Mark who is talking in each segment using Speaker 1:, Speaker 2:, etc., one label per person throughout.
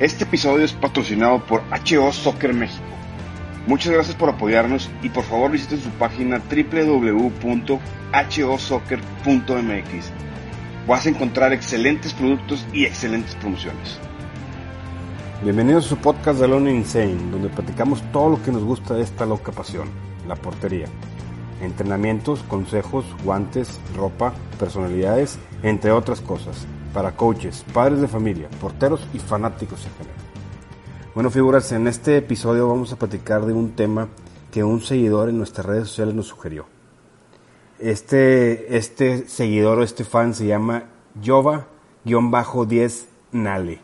Speaker 1: Este episodio es patrocinado por HO Soccer México. Muchas gracias por apoyarnos y por favor visiten su página www.hosoccer.mx. Vas a encontrar excelentes productos y excelentes promociones. Bienvenidos a su podcast de Alone Insane, donde platicamos todo lo que nos gusta de esta loca pasión, la portería. Entrenamientos, consejos, guantes, ropa, personalidades, entre otras cosas para coaches, padres de familia, porteros y fanáticos en general. Bueno, figuras, en este episodio vamos a platicar de un tema que un seguidor en nuestras redes sociales nos sugirió. Este, este seguidor o este fan se llama Jova-10 Nale.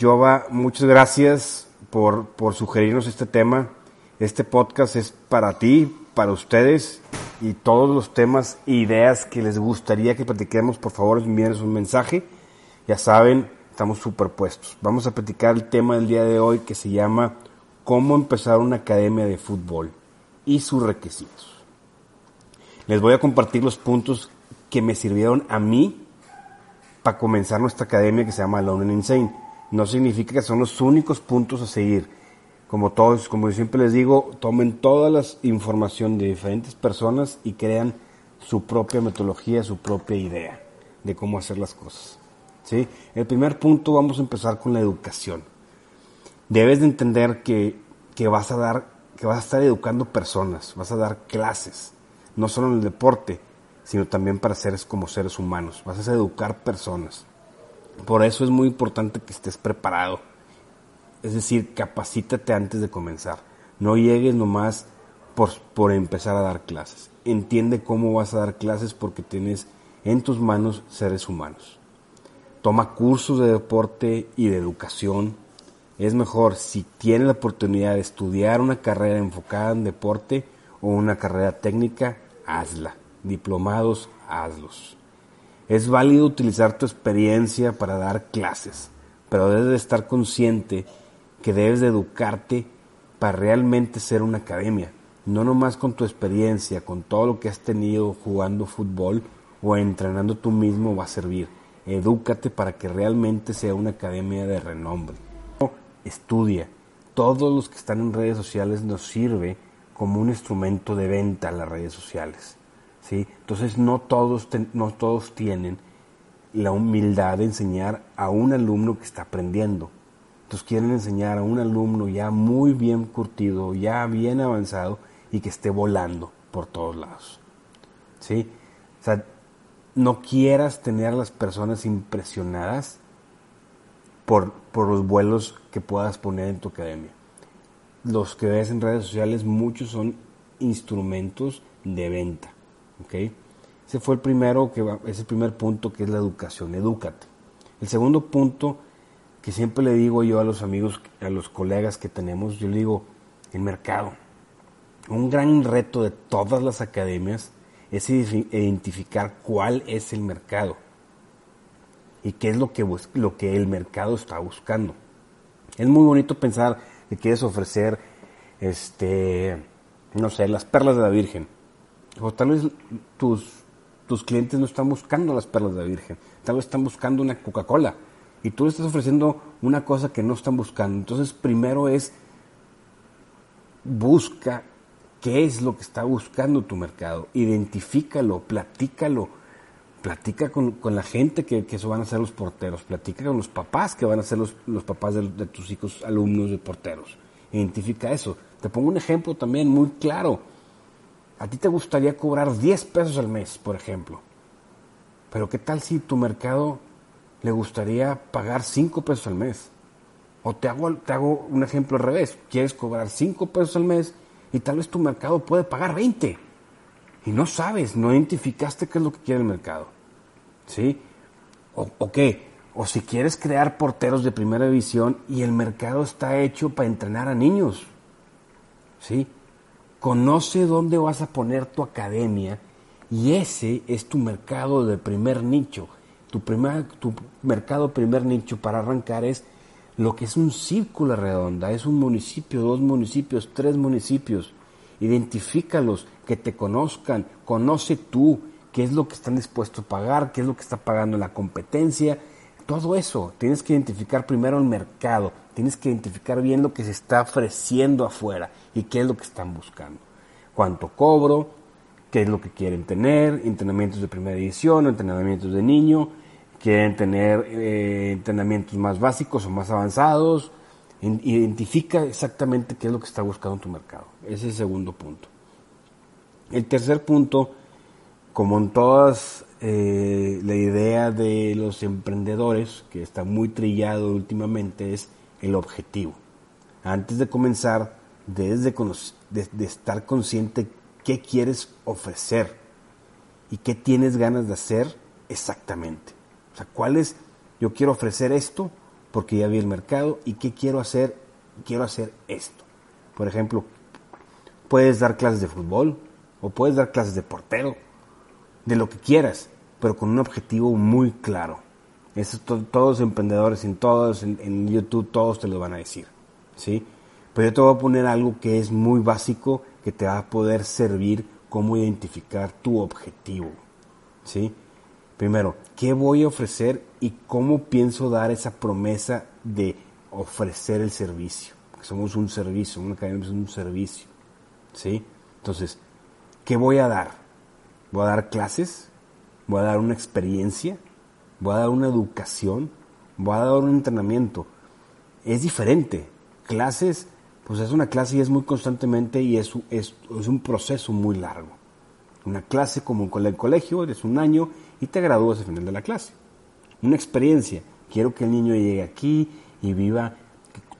Speaker 1: Jova, muchas gracias por, por sugerirnos este tema. Este podcast es para ti, para ustedes y todos los temas e ideas que les gustaría que platiquemos, por favor envíenos un mensaje. Ya saben, estamos superpuestos. Vamos a platicar el tema del día de hoy que se llama Cómo empezar una academia de fútbol y sus requisitos. Les voy a compartir los puntos que me sirvieron a mí para comenzar nuestra academia que se llama Alone and Insane. No significa que son los únicos puntos a seguir como todos, como siempre les digo, tomen toda la información de diferentes personas y crean su propia metodología, su propia idea de cómo hacer las cosas. ¿sí? El primer punto vamos a empezar con la educación. Debes de entender que, que, vas a dar, que vas a estar educando personas, vas a dar clases, no solo en el deporte, sino también para seres como seres humanos. Vas a educar personas. Por eso es muy importante que estés preparado es decir, capacítate antes de comenzar. No llegues nomás por, por empezar a dar clases. Entiende cómo vas a dar clases porque tienes en tus manos seres humanos. Toma cursos de deporte y de educación. Es mejor si tienes la oportunidad de estudiar una carrera enfocada en deporte o una carrera técnica, hazla. Diplomados, hazlos. Es válido utilizar tu experiencia para dar clases, pero debes de estar consciente que debes de educarte para realmente ser una academia. No nomás con tu experiencia, con todo lo que has tenido jugando fútbol o entrenando tú mismo va a servir. Edúcate para que realmente sea una academia de renombre. Estudia. Todos los que están en redes sociales nos sirve como un instrumento de venta a las redes sociales. ¿sí? Entonces no todos, no todos tienen la humildad de enseñar a un alumno que está aprendiendo quieren enseñar a un alumno ya muy bien curtido, ya bien avanzado y que esté volando por todos lados. ¿Sí? O sea, no quieras tener a las personas impresionadas por, por los vuelos que puedas poner en tu academia. Los que ves en redes sociales, muchos son instrumentos de venta. ¿ok? Ese fue el primero, que ese primer punto que es la educación, edúcate. El segundo punto que siempre le digo yo a los amigos, a los colegas que tenemos, yo le digo, el mercado. Un gran reto de todas las academias es identificar cuál es el mercado y qué es lo que, lo que el mercado está buscando. Es muy bonito pensar que quieres ofrecer, este, no sé, las perlas de la Virgen. O tal vez tus, tus clientes no están buscando las perlas de la Virgen, tal vez están buscando una Coca-Cola y tú le estás ofreciendo una cosa que no están buscando. Entonces, primero es busca qué es lo que está buscando tu mercado, identifícalo, platícalo, platica con, la gente que, que, eso van a ser los porteros, platica con los papás que van a ser los, los papás de, de, tus hijos alumnos de porteros. Identifica eso. Te pongo un ejemplo también muy claro. A ti te gustaría cobrar 10 pesos al mes, por ejemplo. Pero ¿qué tal si tu mercado le gustaría pagar 5 pesos al mes. O te hago, te hago un ejemplo al revés. Quieres cobrar 5 pesos al mes, y tal vez tu mercado puede pagar 20 y no sabes, no identificaste qué es lo que quiere el mercado. ¿Sí? O, o qué, o si quieres crear porteros de primera división y el mercado está hecho para entrenar a niños. ¿Sí? Conoce dónde vas a poner tu academia y ese es tu mercado de primer nicho. Tu, primer, tu mercado primer nicho para arrancar es lo que es un círculo redonda, es un municipio, dos municipios, tres municipios. Identifícalos, que te conozcan, conoce tú qué es lo que están dispuestos a pagar, qué es lo que está pagando la competencia, todo eso. Tienes que identificar primero el mercado, tienes que identificar bien lo que se está ofreciendo afuera y qué es lo que están buscando. Cuánto cobro, qué es lo que quieren tener, entrenamientos de primera edición, entrenamientos de niño, quieren tener eh, entrenamientos más básicos o más avanzados. Identifica exactamente qué es lo que está buscando tu mercado. Ese es el segundo punto. El tercer punto, como en todas eh, la idea de los emprendedores, que está muy trillado últimamente, es el objetivo. Antes de comenzar, debes de, de estar consciente qué quieres ofrecer y qué tienes ganas de hacer exactamente. ¿Cuál es? Yo quiero ofrecer esto porque ya vi el mercado y qué quiero hacer. Quiero hacer esto. Por ejemplo, puedes dar clases de fútbol o puedes dar clases de portero, de lo que quieras, pero con un objetivo muy claro. Eso todos los emprendedores, en todos, en, YouTube, todos te lo van a decir, ¿sí? Pero yo te voy a poner algo que es muy básico, que te va a poder servir cómo identificar tu objetivo, ¿sí? Primero, ¿qué voy a ofrecer y cómo pienso dar esa promesa de ofrecer el servicio? Somos un servicio, una academia es un servicio. ¿Sí? Entonces, ¿qué voy a dar? ¿Voy a dar clases? ¿Voy a dar una experiencia? ¿Voy a dar una educación? ¿Voy a dar un entrenamiento? Es diferente. Clases, pues es una clase y es muy constantemente y es, es, es un proceso muy largo. Una clase como en el colegio, eres un año y te gradúas al final de la clase. Una experiencia. Quiero que el niño llegue aquí y viva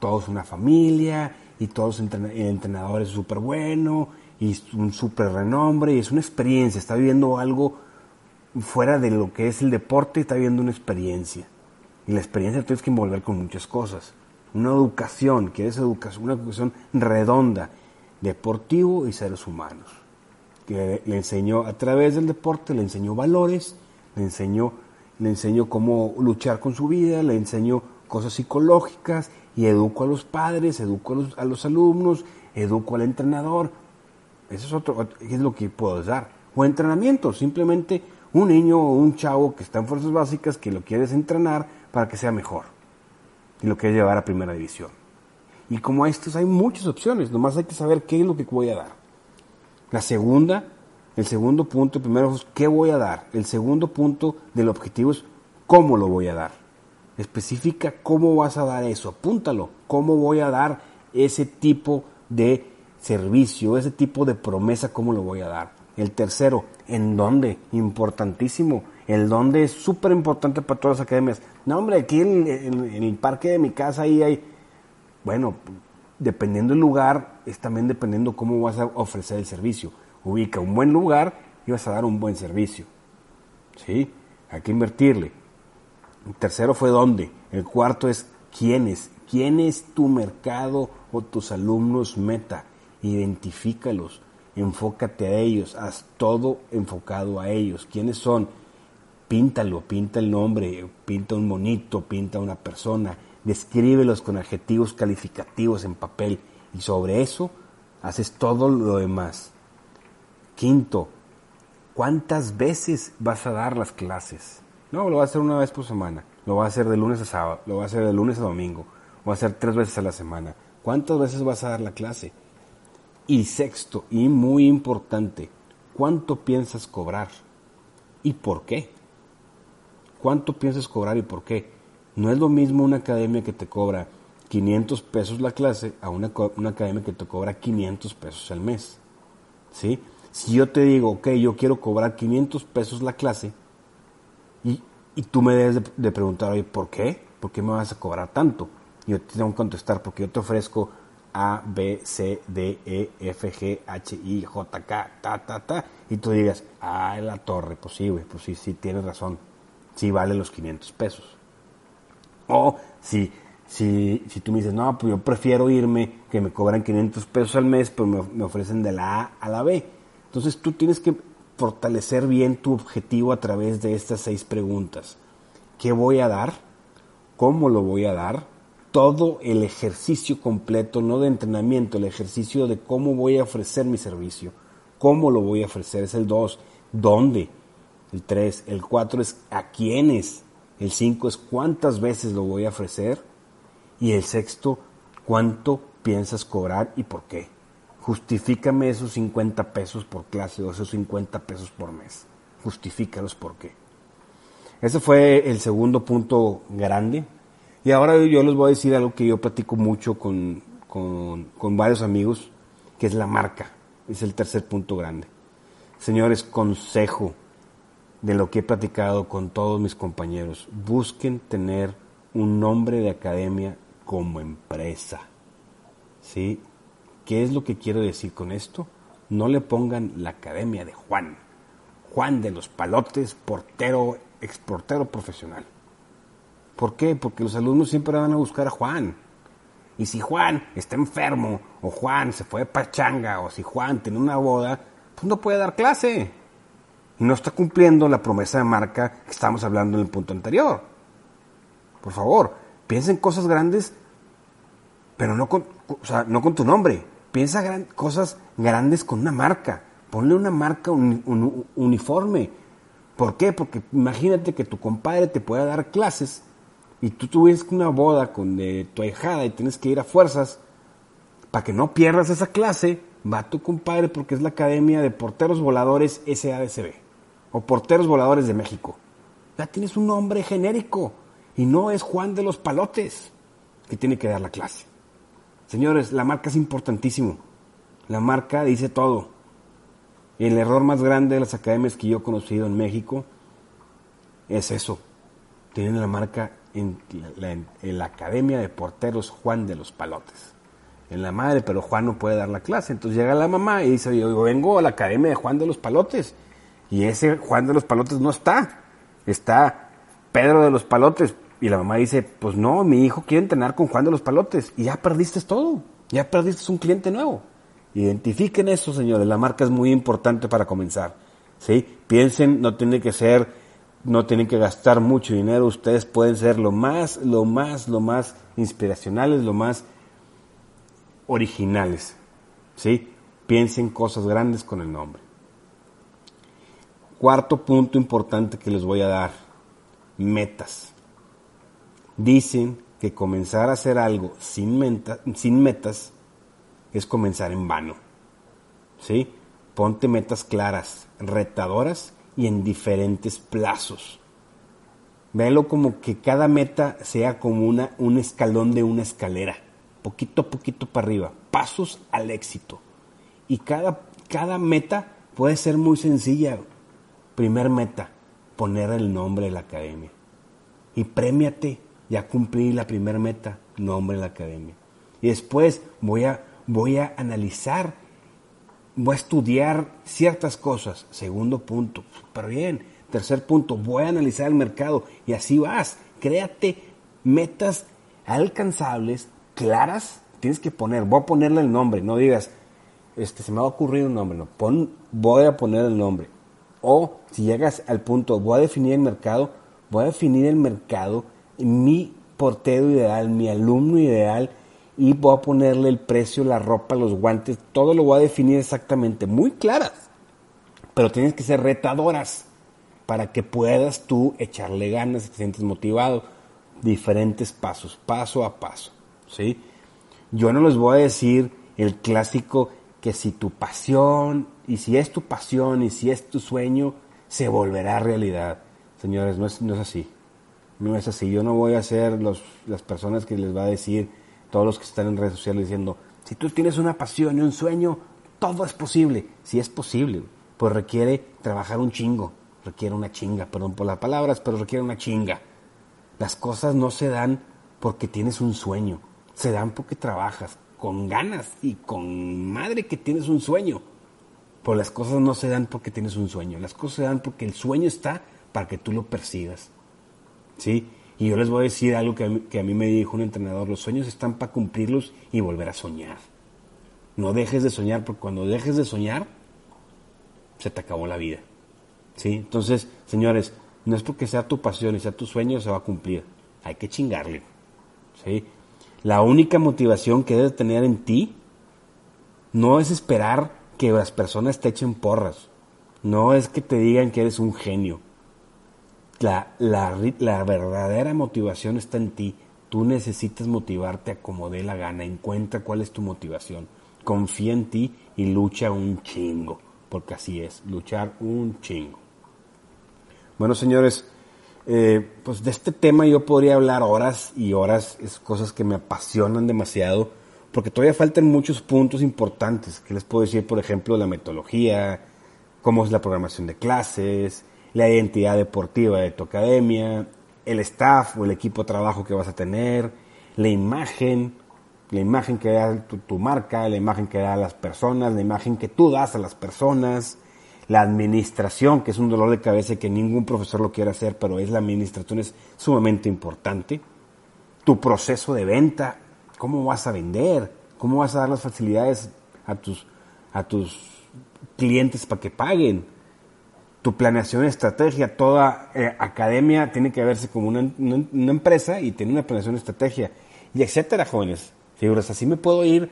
Speaker 1: todos una familia y todos el entrenador es súper bueno y un súper renombre y es una experiencia. Está viviendo algo fuera de lo que es el deporte, está viviendo una experiencia. Y la experiencia tienes que envolver con muchas cosas. Una educación, quieres educación, una educación redonda, deportivo y seres humanos que le enseñó a través del deporte, le enseñó valores, le enseñó, le enseñó cómo luchar con su vida, le enseñó cosas psicológicas y educo a los padres, educo a los, alumnos, educo al entrenador. Eso es otro, es lo que puedo dar. O entrenamiento, simplemente un niño o un chavo que está en fuerzas básicas que lo quieres entrenar para que sea mejor y lo quieres llevar a primera división. Y como estos hay muchas opciones, nomás hay que saber qué es lo que voy a dar. La segunda, el segundo punto, primero es qué voy a dar. El segundo punto del objetivo es cómo lo voy a dar. Especifica cómo vas a dar eso, apúntalo, cómo voy a dar ese tipo de servicio, ese tipo de promesa, cómo lo voy a dar. El tercero, ¿en dónde? Importantísimo. El dónde es súper importante para todas las academias. No, hombre, aquí en, en, el parque de mi casa ahí hay... Bueno, dependiendo del lugar, es también dependiendo cómo vas a ofrecer el servicio. Ubica un buen lugar y vas a dar un buen servicio. ¿Sí? Hay que invertirle. El tercero fue dónde. El cuarto es quiénes. ¿Quién es tu mercado o tus alumnos meta? Identifícalos, enfócate a ellos, haz todo enfocado a ellos. ¿Quiénes son? Píntalo, pinta el nombre, pinta un monito, pinta una persona, descríbelos con adjetivos calificativos en papel y sobre eso haces todo lo demás. Quinto, ¿cuántas veces vas a dar las clases? No, lo vas a hacer una vez por semana, lo vas a hacer de lunes a sábado, lo vas a hacer de lunes a domingo, lo vas a hacer tres veces a la semana. ¿Cuántas veces vas a dar la clase? Y sexto, y muy importante, ¿cuánto piensas cobrar? ¿Y por qué? ¿Cuánto piensas cobrar y por qué? No es lo mismo una academia que te cobra 500 pesos la clase a una, una academia que te cobra 500 pesos al mes. ¿Sí? Si yo te digo, ok, yo quiero cobrar 500 pesos la clase, y, y tú me debes de, preguntar, oye, ¿por qué? ¿Por qué me vas a cobrar tanto? Y yo te tengo que contestar, porque yo te ofrezco A, B, C, D, E, F, G, H, I, J, K, ta, ta, ta, y tú digas, ah, la torre, pues sí, güey, pues sí, sí, tienes razón, sí vale los 500 pesos. O si, si, si tú me dices, no, pues yo prefiero irme, que me cobran 500 pesos al mes, pero me ofrecen de la A a la B. Entonces tú tienes que fortalecer bien tu objetivo a través de estas seis preguntas. ¿Qué voy a dar? ¿Cómo lo voy a dar? Todo el ejercicio completo, no de entrenamiento, el ejercicio de cómo voy a ofrecer mi servicio. ¿Cómo lo voy a ofrecer? Es el 2. ¿Dónde? El 3. El 4 es a quiénes. El 5 es cuántas veces lo voy a ofrecer. Y el sexto, cuánto piensas cobrar y por qué. Justifícame esos 50 pesos por clase o esos 50 pesos por mes. Justifícalos por qué. Ese fue el segundo punto grande. Y ahora yo les voy a decir algo que yo platico mucho con, con, con varios amigos, que es la marca. Es el tercer punto grande. Señores, consejo de lo que he platicado con todos mis compañeros. Busquen tener un nombre de academia como empresa. ¿Sí? ¿Qué es lo que quiero decir con esto? No le pongan la academia de Juan. Juan de los Palotes, portero, exportero profesional. ¿Por qué? Porque los alumnos siempre van a buscar a Juan. Y si Juan está enfermo, o Juan se fue de pachanga, o si Juan tiene una boda, pues no puede dar clase. Y no está cumpliendo la promesa de marca que estábamos hablando en el punto anterior. Por favor, piensa en cosas grandes, pero no con, o sea, no con tu nombre. Piensa cosas grandes con una marca. Ponle una marca un, un, uniforme. ¿Por qué? Porque imagínate que tu compadre te pueda dar clases y tú tuvieras una boda con de tu ahijada y tienes que ir a fuerzas para que no pierdas esa clase, va tu compadre porque es la Academia de Porteros Voladores SADCB o Porteros Voladores de México. Ya tienes un nombre genérico y no es Juan de los Palotes que tiene que dar la clase. Señores, la marca es importantísimo. La marca dice todo. El error más grande de las academias que yo he conocido en México es eso. Tienen la marca en la, en la, Academia de Porteros Juan de los Palotes. En la madre, pero Juan no puede dar la clase. Entonces llega la mamá y dice, yo vengo a la Academia de Juan de los Palotes. Y ese Juan de los Palotes no está. Está Pedro de los Palotes. Y la mamá dice, pues no, mi hijo quiere entrenar con Juan de los Palotes. Y ya perdiste todo. Ya perdiste un cliente nuevo. Identifiquen eso, señores. La marca es muy importante para comenzar. ¿sí? Piensen, no tiene que ser, no tienen que gastar mucho dinero. Ustedes pueden ser lo más, lo más, lo más inspiracionales, lo más originales. ¿sí? Piensen cosas grandes con el nombre. Cuarto punto importante que les voy a dar. Metas. Dicen que comenzar a hacer algo sin, meta, sin metas es comenzar en vano. ¿Sí? Ponte metas claras, retadoras y en diferentes plazos. Véalo como que cada meta sea como una, un escalón de una escalera, poquito a poquito para arriba, pasos al éxito. Y cada, cada meta puede ser muy sencilla. Primer meta, poner el nombre de la academia. Y premiate ya cumplí la primera meta, nombre la academia. Y después voy a, voy a analizar, voy a estudiar ciertas cosas. Segundo punto, pero bien. Tercer punto, voy a analizar el mercado. Y así vas. Créate metas alcanzables, claras. Tienes que poner, voy a ponerle el nombre, no digas, este, se me va a ocurrir un nombre, no, pon, voy a poner el nombre. O si llegas al punto, voy a definir el mercado, voy a definir el mercado mi portero ideal, mi alumno ideal, y voy a ponerle el precio, la ropa, los guantes, todo lo voy a definir exactamente, muy claras, pero tienes que ser retadoras para que puedas tú echarle ganas, te sientes motivado, diferentes pasos, paso a paso, ¿sí? Yo no les voy a decir el clásico que si tu pasión, y si es tu pasión, y si es tu sueño, se volverá realidad. Señores, no es, no es así. No es así. Yo no voy a ser los, las personas que les va a decir, todos los que están en redes sociales diciendo, si tú tienes una pasión y un sueño, todo es posible. Si es posible, pues requiere trabajar un chingo, requiere una chinga, perdón por las palabras, pero requiere una chinga. Las cosas no se dan porque tienes un sueño, se dan porque trabajas. con ganas y con madre que tienes un sueño. Pero las cosas no se dan porque tienes un sueño, las cosas se dan porque el sueño está para que tú lo persigas. ¿Sí? Y yo les voy a decir algo que a, mí, que a mí me dijo un entrenador, los sueños están para cumplirlos y volver a soñar. No dejes de soñar, porque cuando dejes de soñar, se te acabó la vida. ¿Sí? Entonces, señores, no es porque sea tu pasión y sea tu sueño, se va a cumplir. Hay que chingarle. ¿Sí? La única motivación que debes tener en ti no es esperar que las personas te echen porras. No es que te digan que eres un genio. La, la, la verdadera motivación está en ti. Tú necesitas motivarte a como dé la gana. Encuentra cuál es tu motivación. Confía en ti y lucha un chingo. Porque así es, luchar un chingo. Bueno, señores, eh, pues de este tema yo podría hablar horas y horas. Es cosas que me apasionan demasiado. Porque todavía faltan muchos puntos importantes. Que les puedo decir, por ejemplo, la metodología, cómo es la programación de clases, la identidad deportiva de tu academia, el staff o el equipo de trabajo que vas a tener, la imagen, la imagen que da tu, marca, la imagen que da a las personas, la imagen que tú das a las personas, la administración, que es un dolor de cabeza que ningún profesor lo quiere hacer, pero es la administración es sumamente importante, tu proceso de venta, cómo vas a vender, cómo vas a dar las facilidades a tus, a tus clientes para que paguen, tu planeación, estrategia, toda eh, academia tiene que verse como una, empresa y tiene una planeación, estrategia, y etcétera, jóvenes. Figuras, así me puedo ir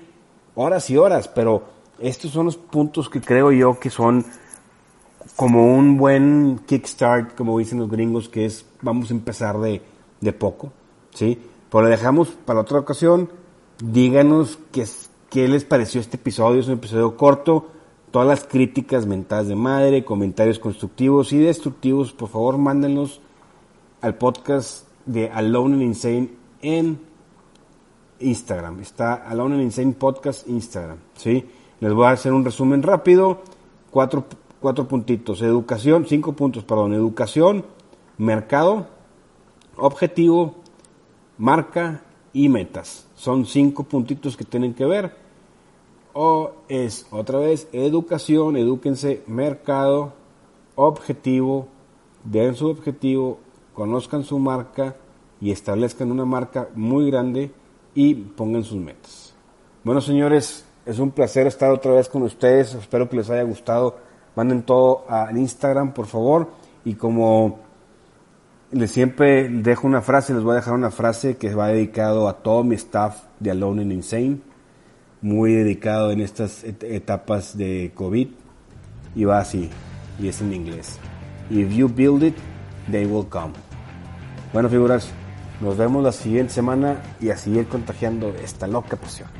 Speaker 1: horas y horas, pero estos son los puntos que creo yo que son como un buen kickstart, como dicen los gringos, que es vamos a empezar de, de poco, ¿sí? Pero lo dejamos para otra ocasión. Díganos qué, qué les pareció este episodio, es un episodio corto todas las críticas mentadas de madre, comentarios constructivos y destructivos, por favor mándenlos al podcast de Alone and Insane en Instagram. Está Alone and Insane Podcast Instagram. ¿sí? Les voy a hacer un resumen rápido. Cuatro, cuatro puntitos. Educación, cinco puntos, perdón. Educación, mercado, objetivo, marca y metas. Son cinco puntitos que tienen que ver o es otra vez educación, edúquense, mercado, objetivo, den su objetivo, conozcan su marca y establezcan una marca muy grande y pongan sus metas. Bueno, señores, es un placer estar otra vez con ustedes. Espero que les haya gustado. Manden todo al Instagram, por favor. Y como les siempre dejo una frase, les voy a dejar una frase que va dedicado a todo mi staff de Alone and Insane muy dedicado en estas etapas de COVID y va así, y es en inglés. If you build it, they will come. Bueno, figuras, nos vemos la siguiente semana y a seguir contagiando esta loca pasión.